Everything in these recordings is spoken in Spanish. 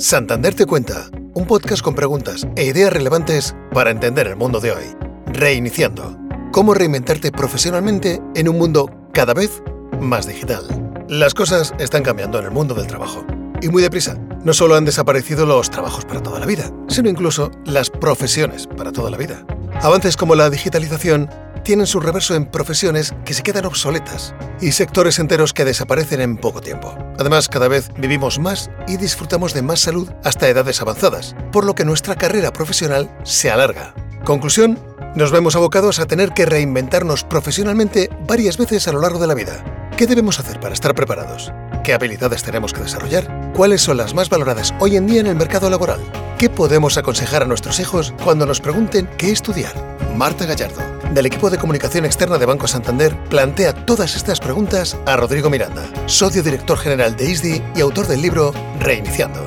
Santander te cuenta, un podcast con preguntas e ideas relevantes para entender el mundo de hoy. Reiniciando, cómo reinventarte profesionalmente en un mundo cada vez más digital. Las cosas están cambiando en el mundo del trabajo. Y muy deprisa. No solo han desaparecido los trabajos para toda la vida, sino incluso las profesiones para toda la vida. Avances como la digitalización tienen su reverso en profesiones que se quedan obsoletas y sectores enteros que desaparecen en poco tiempo. Además, cada vez vivimos más y disfrutamos de más salud hasta edades avanzadas, por lo que nuestra carrera profesional se alarga. Conclusión, nos vemos abocados a tener que reinventarnos profesionalmente varias veces a lo largo de la vida. ¿Qué debemos hacer para estar preparados? ¿Qué habilidades tenemos que desarrollar? ¿Cuáles son las más valoradas hoy en día en el mercado laboral? ¿Qué podemos aconsejar a nuestros hijos cuando nos pregunten qué estudiar? Marta Gallardo, del equipo de comunicación externa de Banco Santander, plantea todas estas preguntas a Rodrigo Miranda, socio director general de ISDI y autor del libro Reiniciando.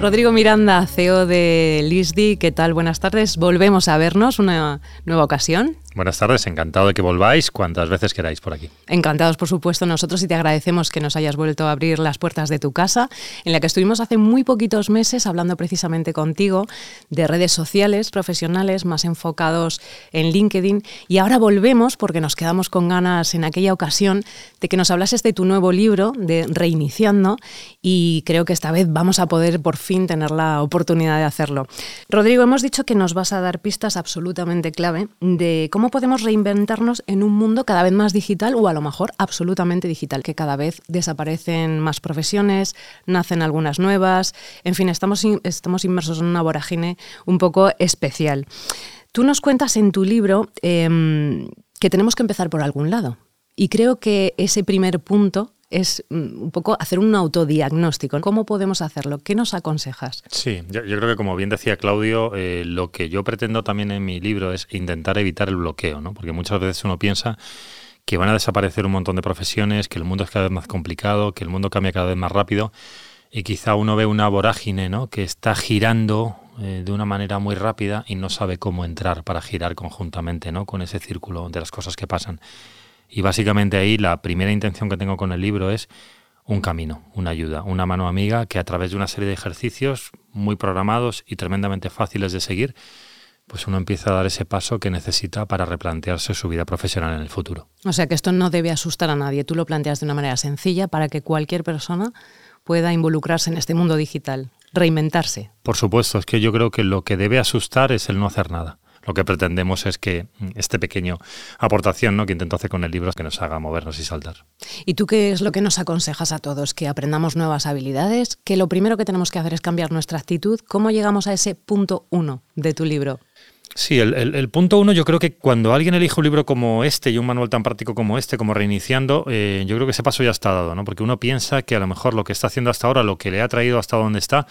Rodrigo Miranda, CEO de LISDI, ¿qué tal? Buenas tardes. Volvemos a vernos una nueva ocasión. Buenas tardes, encantado de que volváis cuantas veces queráis por aquí. Encantados, por supuesto, nosotros y te agradecemos que nos hayas vuelto a abrir las puertas de tu casa, en la que estuvimos hace muy poquitos meses hablando precisamente contigo de redes sociales profesionales más enfocados en LinkedIn. Y ahora volvemos porque nos quedamos con ganas en aquella ocasión de que nos hablases de tu nuevo libro, de Reiniciando, y creo que esta vez vamos a poder por fin tener la oportunidad de hacerlo. Rodrigo, hemos dicho que nos vas a dar pistas absolutamente clave de cómo podemos reinventarnos en un mundo cada vez más digital o a lo mejor absolutamente digital, que cada vez desaparecen más profesiones, nacen algunas nuevas, en fin, estamos, estamos inmersos en una vorágine un poco especial. Tú nos cuentas en tu libro em, que tenemos que empezar por algún lado. Y creo que ese primer punto es mm, un poco hacer un autodiagnóstico. ¿Cómo podemos hacerlo? ¿Qué nos aconsejas? Sí, yo, creo que como bien decía Claudio, eh, lo que yo pretendo también en mi libro es intentar evitar el bloqueo, ¿no? porque muchas veces uno piensa que van a desaparecer un montón de profesiones, que el mundo es cada vez más complicado, que el mundo cambia cada vez más rápido y quizá uno ve una vorágine ¿no? que está girando eh, de una manera muy rápida y no sabe cómo entrar para girar conjuntamente ¿no? con ese círculo de las cosas que pasan. Y básicamente ahí la primera intención que tengo con el libro es un camino, una ayuda, una mano amiga que a través de una serie de ejercicios muy programados y tremendamente fáciles de seguir, pues uno empieza a dar ese paso que necesita para replantearse su vida profesional en el futuro. O sea que esto no debe asustar a nadie, tú lo planteas de una manera sencilla para que cualquier persona pueda involucrarse en este mundo digital, reinventarse. Por supuesto, es que yo creo que lo que debe asustar es el no hacer nada lo que pretendemos es que mm, este pequeño aportación ¿no? que intento hacer con el libro es que nos haga movernos y saltar. ¿Y tú qué es lo que nos aconsejas a todos? ¿Que aprendamos nuevas habilidades? ¿Que lo primero que tenemos que hacer es cambiar nuestra actitud? ¿Cómo llegamos a ese punto uno de tu libro? Sí, el, punto uno, yo creo que cuando alguien elige un libro como este y un manual tan práctico como este, como Reiniciando, eh, yo creo que ese paso ya está dado, ¿no? Porque uno piensa que a lo mejor lo que está haciendo hasta ahora, lo que le ha traído hasta donde está,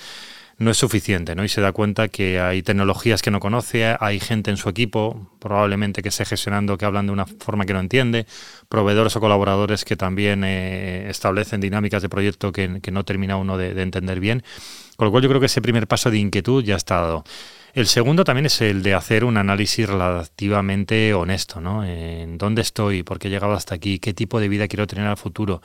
no es suficiente, ¿no? Y se da cuenta que hay tecnologías que no conoce, hay gente en su equipo, probablemente que esté gestionando, que hablan de una forma que no entiende, proveedores o colaboradores que también eh, establecen dinámicas de proyecto que, no termina uno de, entender bien. Con lo cual yo creo que ese primer paso de inquietud ya está dado. El segundo también es el de hacer un análisis relativamente honesto, ¿no? En dónde estoy, por qué he llegado hasta aquí, qué tipo de vida quiero tener al futuro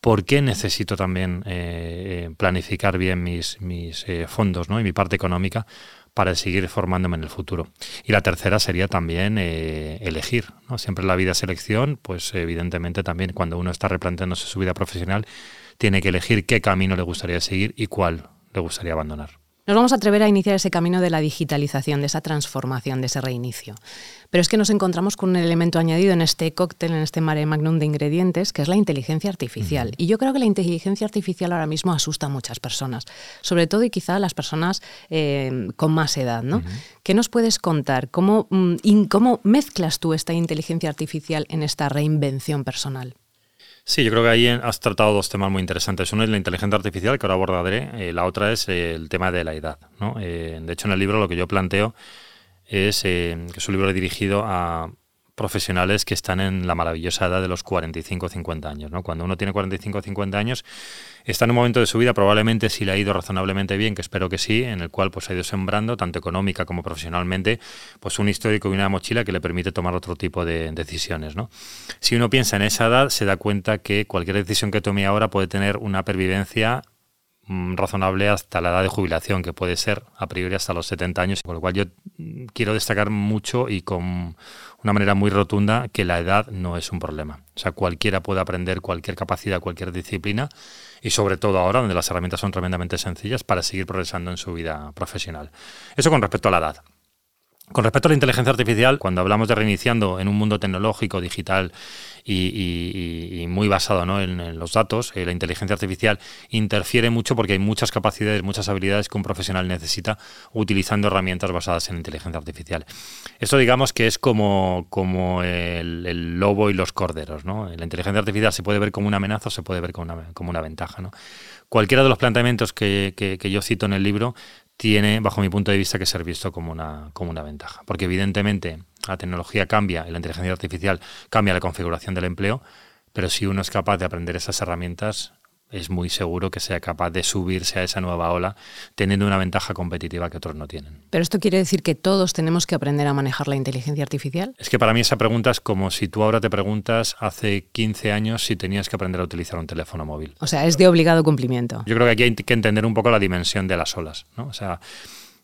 ¿por qué necesito también eh, eh, planificar bien mis, mis eh, fondos ¿no? y mi parte económica para seguir formándome en el futuro? Y la tercera sería también elegir. ¿no? Siempre la vida es elección, pues evidentemente también cuando uno está replanteándose su vida profesional, tiene que elegir qué camino le gustaría seguir y cuál le gustaría abandonar. Nos vamos a atrever a iniciar ese camino de la digitalización, de esa transformación, de ese reinicio. Pero es que nos encontramos con un elemento añadido en este cóctel, en este mare magnum de ingredientes, que es la inteligencia artificial. Y yo creo que la inteligencia artificial ahora mismo asusta a muchas personas, sobre todo y quizá a las personas eh, con más edad. ¿no? ¿Qué nos puedes contar? ¿Cómo, mm, ¿Cómo mezclas tú esta inteligencia artificial en esta reinvención personal? Sí, yo creo que ahí has tratado dos temas muy interesantes. Uno es la inteligencia artificial, que ahora abordaré. Eh, la otra es el tema de la edad. ¿no? Eh, de hecho, en el libro lo que yo planteo es eh, que es un libro dirigido a profesionales que están en la maravillosa edad de los 45 o 50 años. ¿no? Cuando uno tiene 45 o 50 años, está en un momento de su vida, probablemente si le ha ido razonablemente bien, que espero que sí, en el cual pues, ha ido sembrando, tanto económica como profesionalmente, pues un histórico y una mochila que le permite tomar otro tipo de decisiones. ¿no? Si uno piensa en esa edad, se da cuenta que cualquier decisión que tome ahora puede tener una pervivencia razonable hasta la edad de jubilación, que puede ser a priori hasta los 70 años, por lo cual yo mm, quiero destacar mucho y con una manera muy rotunda que la edad no es un problema. O sea, cualquiera puede aprender cualquier capacidad, cualquier disciplina y sobre todo ahora donde las herramientas son tremendamente sencillas para seguir progresando en su vida profesional. Eso con respecto a la edad. Con respecto a la inteligencia artificial, cuando hablamos de reiniciando en un mundo tecnológico, digital y, muy basado en, los datos, eh, la inteligencia artificial interfiere mucho porque hay muchas capacidades, muchas habilidades que un profesional necesita utilizando herramientas basadas en inteligencia artificial. Esto digamos que es como, como el, lobo y los corderos. ¿no? La inteligencia artificial se puede ver como una amenaza o se puede ver como una, ventaja. ¿no? Cualquiera de los planteamientos que yo cito en el libro tiene, bajo mi punto de vista, que ser visto como una, como una ventaja. Porque evidentemente la tecnología cambia la inteligencia artificial cambia la configuración del empleo, pero si uno es capaz de aprender esas herramientas, es muy seguro que sea capaz de subirse a esa nueva ola teniendo una ventaja competitiva que otros no tienen. ¿Pero esto quiere decir que todos tenemos que aprender a manejar la inteligencia artificial? Es que para mí esa pregunta es como si tú ahora te preguntas hace 15 años si tenías que aprender a utilizar un teléfono móvil. O sea, es de obligado cumplimiento. Yo creo que aquí hay que entender un poco la dimensión de las olas. ¿no? O sea,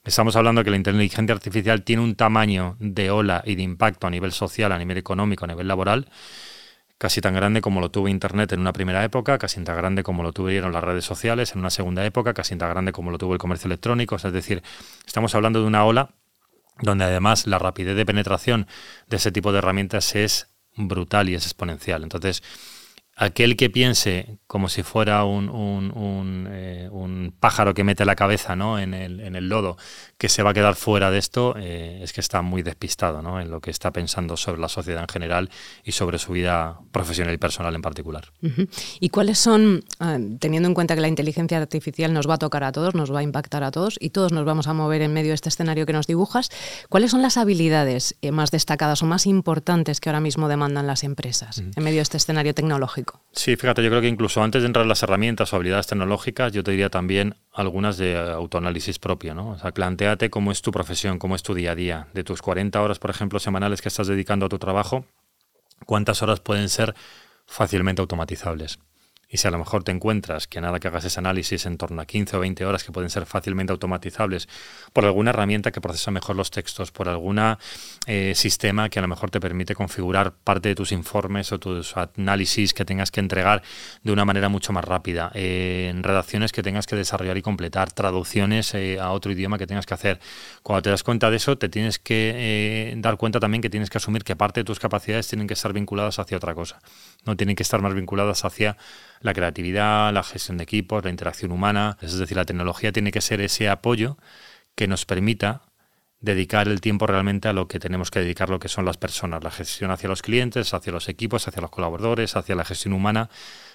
Estamos hablando que la inteligencia artificial tiene un tamaño de ola y de impacto a nivel social, a nivel económico, a nivel laboral, casi tan grande como lo tuvo Internet en una primera época, casi tan grande como lo tuvieron las redes sociales en una segunda época, casi tan grande como lo tuvo el comercio electrónico. es decir, estamos hablando de una ola donde además la rapidez de penetración de ese tipo de herramientas es brutal y es exponencial. Entonces, aquel que piense como si fuera un, un, eh, pájaro que mete la cabeza ¿no? en, el, en, el, lodo, que se va a quedar fuera de esto, eh, es que está muy despistado ¿no? en lo que está pensando sobre la sociedad en general y sobre su vida profesional y personal en particular. ¿Y cuáles son, ah, teniendo en cuenta que la inteligencia artificial nos va a tocar a todos, nos va a impactar a todos y todos nos vamos a mover en medio de este escenario que nos dibujas, cuáles son las habilidades eh, más destacadas o más importantes que ahora mismo demandan las empresas en medio de este escenario tecnológico? Sí, fíjate, yo creo que incluso antes de entrar en las herramientas o habilidades tecnológicas, yo te diría también algunas de autoanálisis propio, ¿no? O sea, planteate cómo es tu profesión, cómo es tu día a día. De tus 40 horas, por ejemplo, semanales que estás dedicando a tu trabajo, ¿cuántas horas pueden ser fácilmente automatizables? Y si a lo mejor te encuentras que nada que hagas ese análisis en torno a 15 o 20 horas que pueden ser fácilmente automatizables por alguna herramienta que procesa mejor los textos, por algún eh, sistema que a lo mejor te permite configurar parte de tus informes o tus análisis que tengas que entregar de una manera mucho más rápida, eh, redacciones que tengas que desarrollar y completar, traducciones eh, a otro idioma que tengas que hacer. Cuando te das cuenta de eso, te tienes que dar cuenta también que tienes que asumir que parte de tus capacidades tienen que estar vinculadas hacia otra cosa, no tienen que estar más vinculadas hacia la creatividad, la gestión de equipos, la interacción humana. Es decir, la tecnología tiene que ser ese apoyo que nos permita dedicar el tiempo realmente a lo que tenemos que dedicar, lo que son las personas, la gestión hacia los clientes, hacia los equipos, hacia los colaboradores, hacia la gestión humana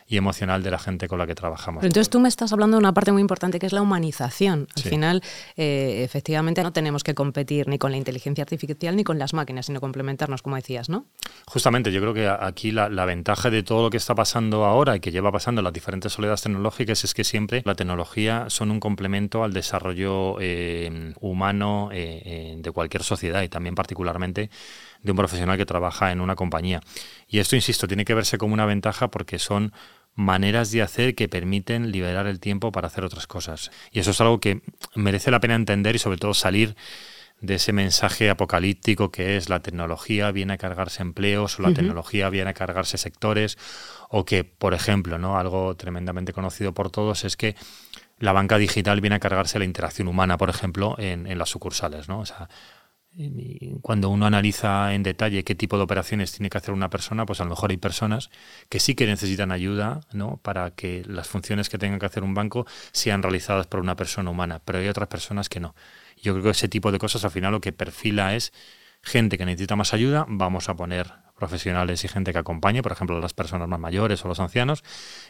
y emocional de la gente con la que trabajamos. entonces tú me estás hablando de una parte muy importante que es la humanización. Al final, eh, efectivamente, no tenemos que competir ni con la inteligencia artificial ni con las máquinas, sino complementarnos, como decías, ¿no? Justamente, yo creo que aquí la, ventaja de todo lo que está pasando ahora y que lleva pasando en las diferentes soledades tecnológicas es que siempre la tecnología son un complemento al desarrollo eh, humano eh, de cualquier sociedad y también particularmente de un profesional que trabaja en una compañía. Y esto, insisto, tiene que verse como una ventaja porque son maneras de hacer que permiten liberar el tiempo para hacer otras cosas. Y eso es algo que merece la pena entender y sobre todo salir de ese mensaje apocalíptico que es la tecnología viene a cargarse empleos o la tecnología viene a cargarse sectores o que, por ejemplo, ¿no? algo tremendamente conocido por todos es que la banca digital viene a cargarse la interacción humana, por ejemplo, en, en las sucursales. ¿no? O sea, cuando uno analiza en detalle qué tipo de operaciones tiene que hacer una persona, pues a lo mejor hay personas que sí que necesitan ayuda ¿no? para que las funciones que tenga que hacer un banco sean realizadas por una persona humana, pero hay otras personas que no. Yo creo que ese tipo de cosas al final lo que perfila es gente que necesita más ayuda, vamos a poner profesionales y gente que acompañe, por ejemplo, las personas más mayores o los ancianos,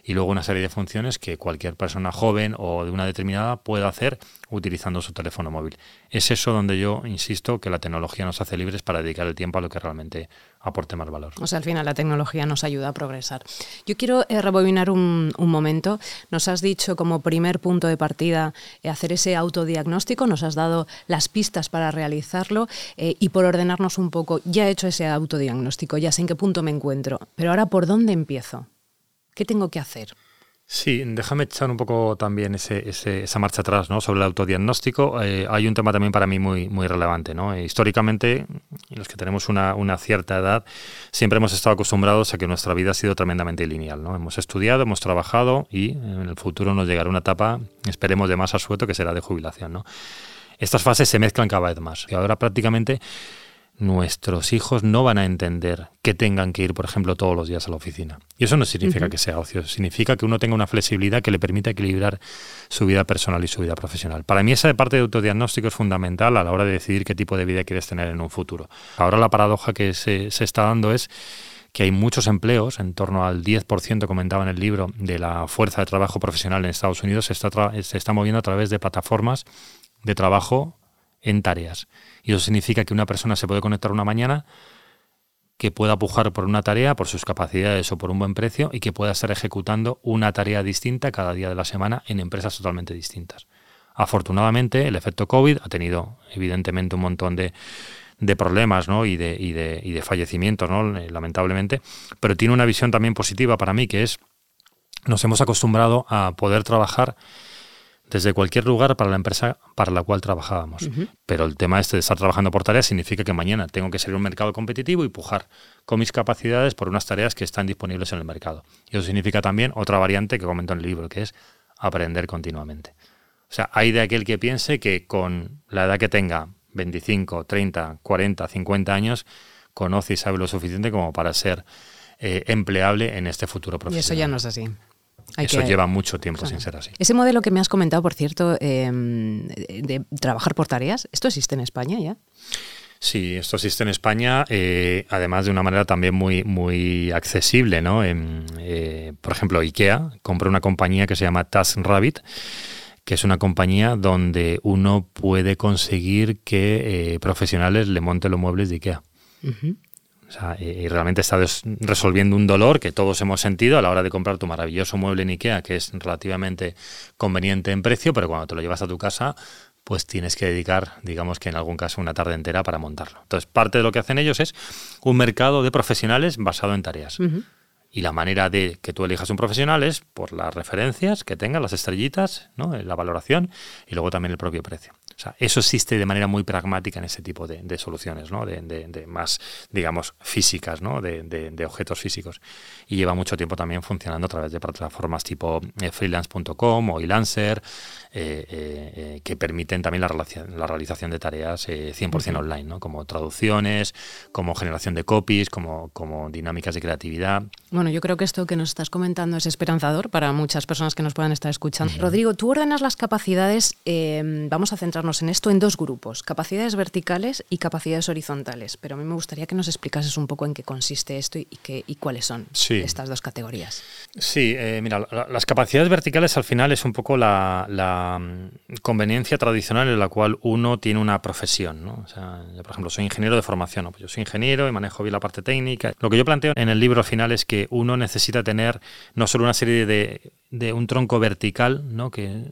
y luego una serie de funciones que cualquier persona joven o de una determinada pueda hacer utilizando su teléfono móvil. Es eso donde yo insisto que la tecnología nos hace libres para dedicar el tiempo a lo que realmente aporte más valor. O sea, al final la tecnología nos ayuda a progresar. Yo quiero eh, rebobinar un, momento. Nos has dicho como primer punto de partida eh, hacer ese autodiagnóstico, nos has dado las pistas para realizarlo eh, y por ordenarnos un poco, ya he hecho ese autodiagnóstico, ya sé en qué punto me encuentro, pero ahora ¿por dónde empiezo? ¿Qué tengo que hacer? Sí, déjame echar un poco también ese, esa marcha atrás ¿no? sobre el autodiagnóstico. Eh, hay un tema también para mí muy, muy relevante. ¿no? Eh, históricamente, los que tenemos una, una, cierta edad, siempre hemos estado acostumbrados a que nuestra vida ha sido tremendamente lineal. ¿no? Hemos estudiado, hemos trabajado y en el futuro nos llegará una etapa, esperemos, de más asueto que será de jubilación. ¿no? Estas fases se mezclan cada vez más. Y ahora prácticamente nuestros hijos no van a entender que tengan que ir, por ejemplo, todos los días a la oficina. Y eso no significa que sea ocio, significa que uno tenga una flexibilidad que le permita equilibrar su vida personal y su vida profesional. Para mí esa parte de autodiagnóstico es fundamental a la hora de decidir qué tipo de vida quieres tener en un futuro. Ahora la paradoja que se, se está dando es que hay muchos empleos, en torno al 10% comentaba en el libro, de la fuerza de trabajo profesional en Estados Unidos se está, se está moviendo a través de plataformas de trabajo en tareas. Y eso significa que una persona se puede conectar una mañana que pueda pujar por una tarea, por sus capacidades o por un buen precio y que pueda estar ejecutando una tarea distinta cada día de la semana en empresas totalmente distintas. Afortunadamente, el efecto COVID ha tenido evidentemente un montón de, problemas ¿no? y, de, y, de, y de fallecimientos, ¿no? lamentablemente, pero tiene una visión también positiva para mí, que es nos hemos acostumbrado a poder trabajar desde cualquier lugar para la empresa para la cual trabajábamos. Pero el tema este de estar trabajando por tareas significa que mañana tengo que a un mercado competitivo y pujar con mis capacidades por unas tareas que están disponibles en el mercado. Y eso significa también otra variante que comento en el libro, que es aprender continuamente. O sea, hay de aquel que piense que con la edad que tenga, 25, 30, 40, 50 años, conoce y sabe lo suficiente como para ser eh, empleable en este futuro profesional. Y eso ya no es así. Eso lleva mucho tiempo sin ser así. Ese modelo que me has comentado, por cierto, em, de trabajar por tareas, ¿esto existe en España ya? Sí, esto existe en España, eh, además de una manera también muy, muy accesible. ¿no? Eh, por ejemplo, IKEA compró una compañía que se llama TaskRabbit, que es una compañía donde uno puede conseguir que eh, profesionales le monten los muebles de IKEA. O y realmente estás resolviendo un dolor que todos hemos sentido a la hora de comprar tu maravilloso mueble en IKEA, que es relativamente conveniente en precio, pero cuando te lo llevas a tu casa, pues tienes que dedicar, digamos que en algún caso, una tarde entera para montarlo. Entonces, parte de lo que hacen ellos es un mercado de profesionales basado en tareas. Y la manera de que tú elijas un profesional es por las referencias que tenga, las estrellitas, ¿no? la valoración y luego también el propio precio. O sea, eso existe de manera muy pragmática en ese tipo de, soluciones, ¿no? De, más, digamos, físicas, ¿no? De, objetos físicos. Y lleva mucho tiempo también funcionando a través de plataformas tipo eh, freelance.com o eLancer, eh, eh, que permiten también la, la realización de tareas 100% online, ¿no? Como traducciones, como generación de copies, como, como dinámicas de creatividad. Bueno, yo creo que esto que nos estás comentando es esperanzador para muchas personas que nos puedan estar escuchando. Rodrigo, tú ordenas las capacidades, vamos a centrarnos en esto en dos grupos, capacidades verticales y capacidades horizontales. Pero a mí me gustaría que nos explicases un poco en qué consiste esto y, qué, y cuáles son estas dos categorías. Sí, eh, mira, las capacidades verticales al final es un poco la, mm, conveniencia tradicional en la cual uno tiene una profesión. ¿no? O sea, yo, por ejemplo, soy ingeniero de formación. Pues yo soy ingeniero y manejo bien la parte técnica. Lo que yo planteo en el libro al final es que uno necesita tener no solo una serie de de un tronco vertical, ¿no? que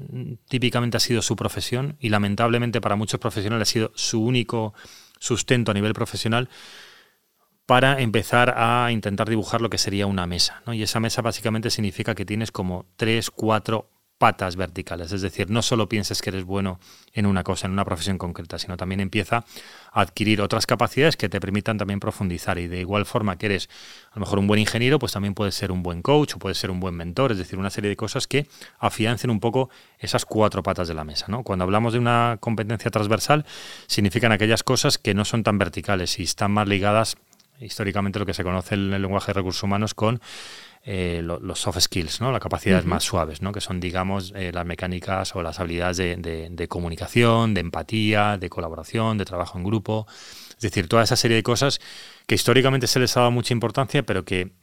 típicamente ha sido su profesión y lamentablemente para muchos profesionales ha sido su único sustento a nivel profesional, para empezar a intentar dibujar lo que sería una mesa. ¿no? Y esa mesa básicamente significa que tienes como tres, cuatro patas verticales. Es decir, no solo pienses que eres bueno en una cosa, en una profesión concreta, sino también empieza a adquirir otras capacidades que te permitan también profundizar. Y de igual forma que eres a lo mejor un buen ingeniero, pues también puedes ser un buen coach o puedes ser un buen mentor. Es decir, una serie de cosas que afiancen un poco esas cuatro patas de la mesa. ¿no? Cuando hablamos de una competencia transversal, significan aquellas cosas que no son tan verticales y están más ligadas históricamente lo que se conoce en el lenguaje de recursos humanos con eh, los soft skills, ¿no? las capacidades más suaves, ¿no? que son, digamos, eh, las mecánicas o las habilidades de, comunicación, de empatía, de colaboración, de trabajo en grupo. Es decir, toda esa serie de cosas que históricamente se les ha dado mucha importancia, pero que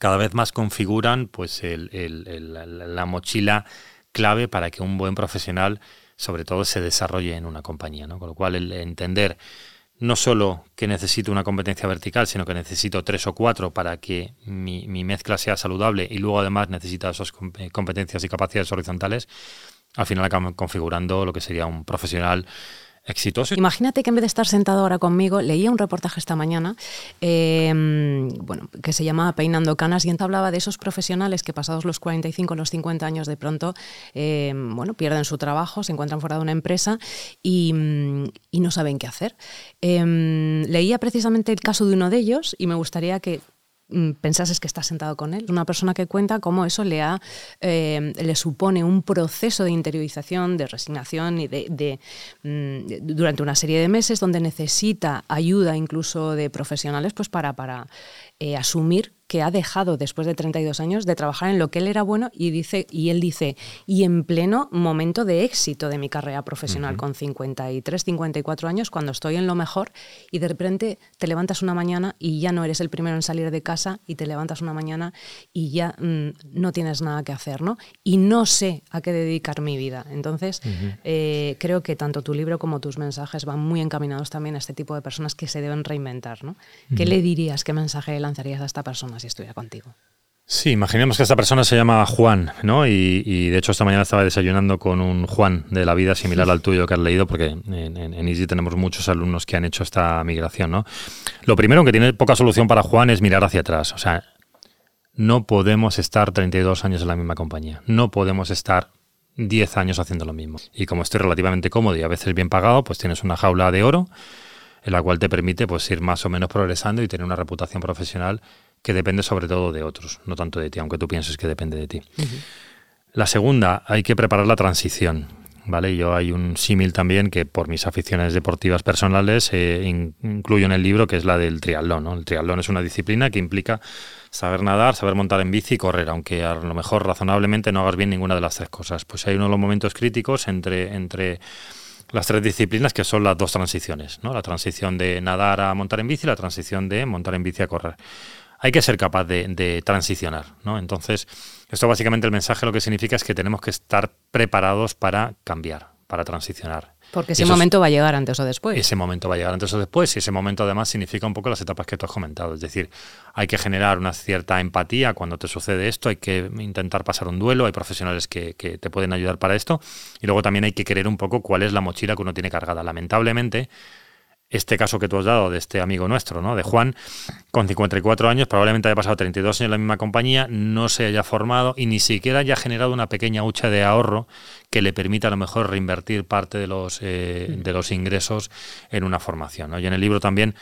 cada vez más configuran pues, la mochila clave para que un buen profesional, sobre todo, se desarrolle en una compañía. ¿no? Con lo cual, el entender no solo que necesito una competencia vertical, sino que necesito tres o cuatro para que mi, mezcla sea saludable y luego además necesita esas competencias y capacidades horizontales, al final acabamos configurando lo que sería un profesional exitoso. Imagínate que en vez de estar sentado ahora conmigo, leía un reportaje esta mañana em, bueno, que se llamaba Peinando Canas y hablaba de esos profesionales que pasados los 45, los 50 años de pronto em, bueno, pierden su trabajo, se encuentran fuera de una empresa y, no saben qué hacer. Em, leía precisamente el caso de uno de ellos y me gustaría que Mm, pensases que estás sentado con él. Una persona que cuenta cómo eso le, ha, eh, le supone un proceso de interiorización, de resignación y de, mm, durante una serie de meses donde necesita ayuda incluso de profesionales pues para, para eh, asumir que ha dejado después de 32 años de trabajar en lo que él era bueno y dice y él dice y en pleno momento de éxito de mi carrera profesional con 53, 54 años cuando estoy en lo mejor y de repente te levantas una mañana y ya no eres el primero en salir de casa y te levantas una mañana y ya mm, no tienes nada que hacer, ¿no? Y no sé a qué dedicar mi vida. Entonces eh, creo que tanto tu libro como tus mensajes van muy encaminados también a este tipo de personas que se deben reinventar, ¿no? ¿Qué le dirías, qué mensaje le lanzarías a esta persona? Si estuviera contigo. Sí, imaginemos que esta persona se llama Juan, ¿no? Y, de hecho esta mañana estaba desayunando con un Juan de la vida similar al tuyo que has leído, porque en, en, Easy tenemos muchos alumnos que han hecho esta migración, ¿no? Lo primero, que tiene poca solución para Juan, es mirar hacia atrás. O sea, no podemos estar 32 años en la misma compañía. No podemos estar 10 años haciendo lo mismo. Y como estoy relativamente cómodo y a veces bien pagado, pues tienes una jaula de oro en la cual te permite pues ir más o menos progresando y tener una reputación profesional que depende sobre todo de otros, no tanto de ti, aunque tú pienses que depende de ti. La segunda, hay que preparar la transición. ¿Vale? Yo hay un símil también que por mis aficiones deportivas personales eh, incluyo en el libro, que es la del triatlón. El triatlón es una disciplina que implica saber nadar, saber montar en bici y correr, aunque a lo mejor razonablemente no hagas bien ninguna de las tres cosas. Pues hay uno de los momentos críticos entre, entre las tres disciplinas que son las dos transiciones, ¿no? La transición de nadar a montar en bici y la transición de montar en bici a correr hay que ser capaz de, transicionar, ¿no? Entonces, esto básicamente el mensaje lo que significa es que tenemos que estar preparados para cambiar, para transicionar. Porque ese momento va a llegar antes o después. Ese momento va a llegar antes o después y ese momento además significa un poco las etapas que tú has comentado. Es decir, hay que generar una cierta empatía cuando te sucede esto, hay que intentar pasar un duelo, hay profesionales que, que te pueden ayudar para esto y luego también hay que querer un poco cuál es la mochila que uno tiene cargada. Lamentablemente, este caso que tú has dado de este amigo nuestro, ¿no? De Juan, con 54 años, probablemente haya pasado 32 años en la misma compañía, no se haya formado y ni siquiera haya generado una pequeña hucha de ahorro que le permita a lo mejor reinvertir parte de los, eh, de los ingresos en una formación. ¿no? Y en el libro también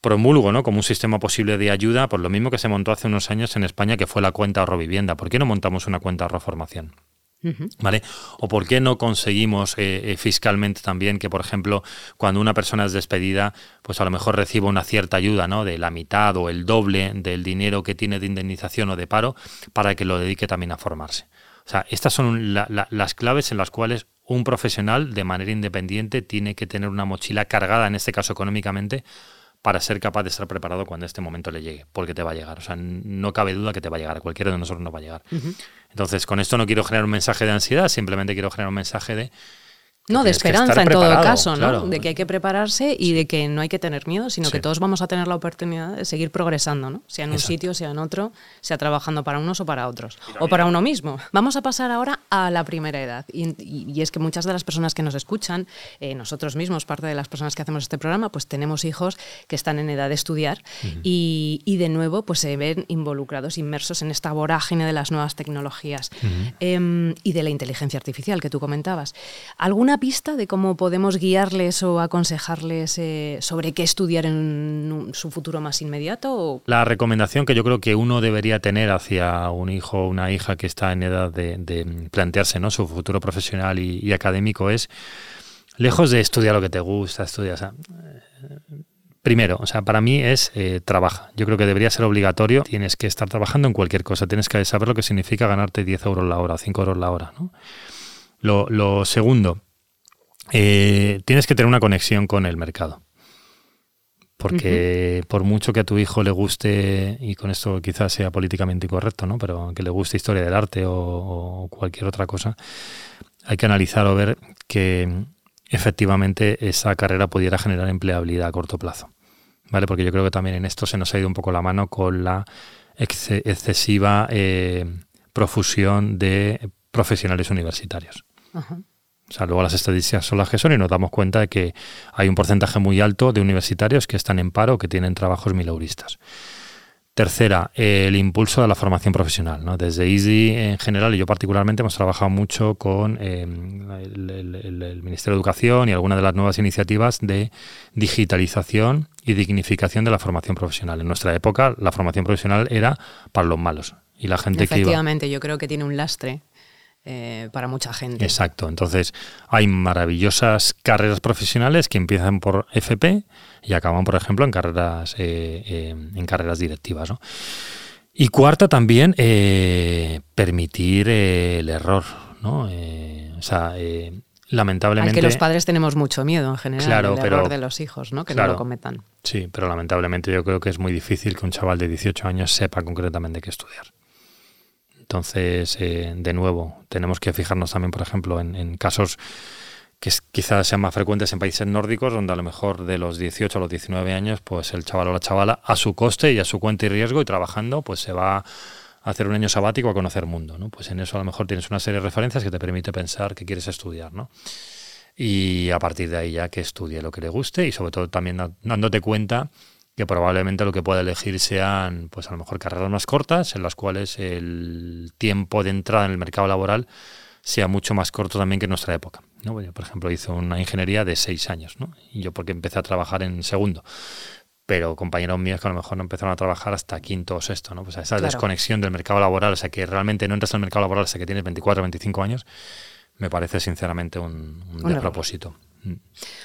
promulgo ¿no? como un sistema posible de ayuda, por lo mismo que se montó hace unos años en España, que fue la cuenta ahorro vivienda. ¿Por qué no montamos una cuenta ahorro formación? ¿Vale? O por qué no conseguimos eh, eh, fiscalmente también que, por ejemplo, cuando una persona es despedida, pues a lo mejor reciba una cierta ayuda, ¿no? De la mitad o el doble del dinero que tiene de indemnización o de paro para que lo dedique también a formarse. O sea, estas son las claves en las cuales un profesional de manera independiente tiene que tener una mochila cargada, en este caso económicamente, para ser capaz de estar preparado cuando este momento le llegue, porque te va a llegar. O sea, no cabe duda que te va a llegar, cualquiera de nosotros nos va a llegar. Entonces, con esto no quiero generar un mensaje de ansiedad, simplemente quiero generar un mensaje de no, de esperanza en todo caso, ¿no? De que hay que prepararse y de que no hay que tener miedo, sino que todos vamos a tener la oportunidad de seguir progresando, ¿no? Sea en un sitio, sea en otro, sea trabajando para unos o para otros, o para uno mismo. Vamos a pasar ahora a la primera edad. Y, es que muchas de las personas que nos escuchan, eh, nosotros mismos, parte de las personas que hacemos este programa, pues tenemos hijos que están en edad de estudiar y, de nuevo pues se ven involucrados, inmersos en esta vorágine de las nuevas tecnologías em, y de la inteligencia artificial que tú comentabas. ¿Alguna pista de cómo podemos guiarles o aconsejarles eh, sobre qué estudiar en su futuro más inmediato? La recomendación que yo creo que uno debería tener hacia un hijo o una hija que está en edad de, plantearse ¿no? su futuro profesional y, académico es, lejos de estudiar lo que te gusta, estudiar... Eh, primero, o sea, para mí es eh, trabaja. Yo creo que debería ser obligatorio. Tienes que estar trabajando en cualquier cosa. Tienes que saber lo que significa ganarte 10 euros la hora, 5 euros la hora. ¿no? Lo, lo, segundo, eh, tienes que tener una conexión con el mercado. Porque por mucho que a tu hijo le guste, y con esto quizás sea políticamente incorrecto, ¿no? pero que le guste historia del arte o, cualquier otra cosa, hay que analizar o ver que efectivamente esa carrera pudiera generar empleabilidad a corto plazo. ¿Vale? Porque yo creo que también en esto se nos ha ido un poco la mano con la excesiva eh, profusión de profesionales universitarios. O sea, luego las estadísticas son las que son y nos damos cuenta de que hay un porcentaje muy alto de universitarios que están en paro que tienen trabajos milauristas. Tercera, el impulso de la formación profesional. ¿no? Desde Easy en general y yo particularmente hemos trabajado mucho con eh, el, Ministerio de Educación y algunas de las nuevas iniciativas de digitalización y dignificación de la formación profesional. En nuestra época la formación profesional era para los malos y la gente que Efectivamente, yo creo que tiene un lastre eh, para mucha gente. Exacto. Entonces, hay maravillosas carreras profesionales que empiezan por FP y acaban, por ejemplo, en carreras, eh, eh, en carreras directivas. Y cuarta también, permitir el error. ¿no? o sea, lamentablemente. Al que los padres tenemos mucho miedo en general, claro, el error de los hijos, ¿no? Que no lo cometan. Sí, pero lamentablemente yo creo que es muy difícil que un chaval de 18 años sepa concretamente qué estudiar. Entonces, eh, de nuevo, tenemos que fijarnos también, por ejemplo, en, casos que quizás sean más frecuentes en países nórdicos, donde a lo mejor de los 18 a los 19 años, pues el chaval o la chavala, a su coste y a su cuenta y riesgo y trabajando, pues se va a hacer un año sabático a conocer mundo. ¿no? Pues en eso a lo mejor tienes una serie de referencias que te permite pensar que quieres estudiar. ¿no? Y a partir de ahí ya que estudie lo que le guste y sobre todo también dándote cuenta que probablemente lo que pueda elegir sean, pues a lo mejor carreras más cortas, en las cuales el tiempo de entrada en el mercado laboral sea mucho más corto también que en nuestra época. ¿no? Yo, por ejemplo, hice una ingeniería de seis años, ¿no? y yo porque empecé a trabajar en segundo. Pero compañeros míos que a lo mejor no empezaron a trabajar hasta quinto o sexto, ¿no? Pues esa desconexión del mercado laboral, o sea, que realmente no entras en el mercado laboral hasta que tienes 24 o 25 años, me parece sinceramente un, un despropósito.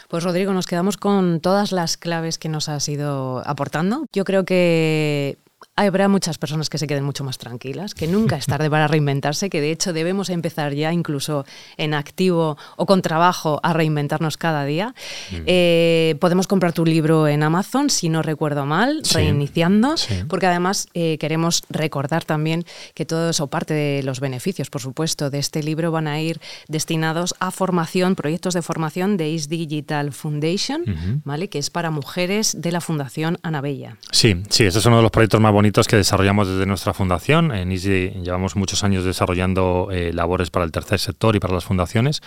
Pues Rodrigo, nos quedamos con todas las claves que nos has ido aportando. Yo creo que habrá muchas personas que se queden mucho más tranquilas, que nunca es tarde para reinventarse, que de hecho debemos empezar ya incluso en activo o con trabajo a reinventarnos cada día. Mm. Eh, podemos comprar tu libro en Amazon, si no recuerdo mal, reiniciando, porque además eh, queremos recordar también que todo eso, parte de los beneficios, por supuesto, de este libro van a ir destinados a formación, proyectos de formación de East Digital Foundation, ¿vale? que es para mujeres de la Fundación Anabella. Sí, sí, ese es uno de los proyectos más bonitos que desarrollamos desde nuestra fundación. En Easy llevamos muchos años desarrollando eh, labores para el tercer sector y para las fundaciones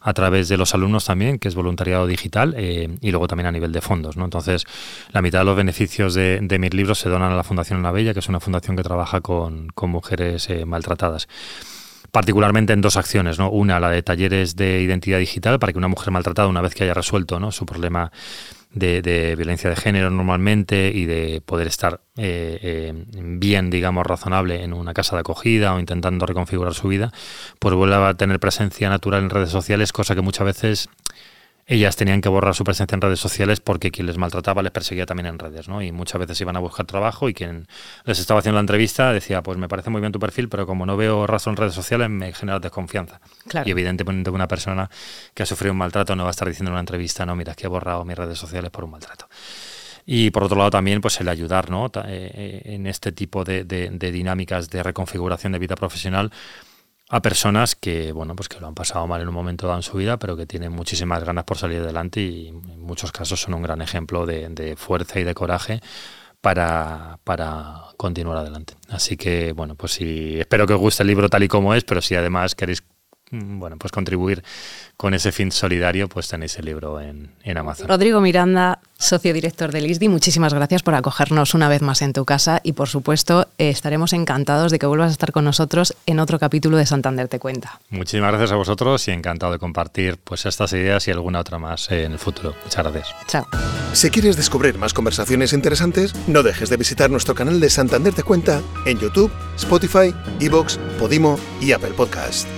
a través de los alumnos también, que es voluntariado digital, eh, y luego también a nivel de fondos. ¿no? Entonces, la mitad de los beneficios de, mis libros se donan a la Fundación La Bella, que es una fundación que trabaja con, mujeres eh, maltratadas particularmente en dos acciones, ¿no? Una, la de talleres de identidad digital para que una mujer maltratada, una vez que haya resuelto ¿no? su problema de, violencia de género normalmente y de poder estar eh, eh, bien, digamos, razonable en una casa de acogida o intentando reconfigurar su vida, pues vuelve a tener presencia natural en redes sociales, cosa que muchas veces ellas tenían que borrar su presencia en redes sociales porque quien les maltrataba les perseguía también en redes, ¿no? Y muchas veces iban a buscar trabajo y quien les estaba haciendo la entrevista decía, pues me parece muy bien tu perfil, pero como no veo rastro en redes sociales me genera desconfianza. Y evidentemente una persona que ha sufrido un maltrato no va a estar diciendo en una entrevista, no, mira, que he borrado mis redes sociales por un maltrato. Y por otro lado también pues el ayudar ¿no? Eh, eh, en este tipo de dinámicas de reconfiguración de vida profesional a personas que, bueno, pues que lo han pasado mal en un momento dado en su vida, pero que tienen muchísimas ganas por salir adelante y en muchos casos son un gran ejemplo de, fuerza y de coraje para, para, continuar adelante. Así que, bueno, pues sí, espero que os guste el libro tal y como es, pero si además queréis bueno, pues contribuir con ese fin solidario, pues tenéis el libro en, Amazon. Rodrigo Miranda, socio director del ISDI, muchísimas gracias por acogernos una vez más en tu casa y por supuesto eh, estaremos encantados de que vuelvas a estar con nosotros en otro capítulo de Santander Te Cuenta. Muchísimas gracias a vosotros y encantado de compartir pues estas ideas y alguna otra más en el futuro. Muchas gracias. Chao. Si quieres descubrir más conversaciones interesantes, no dejes de visitar nuestro canal de Santander Te Cuenta en YouTube, Spotify, Evox, Podimo y Apple Podcast.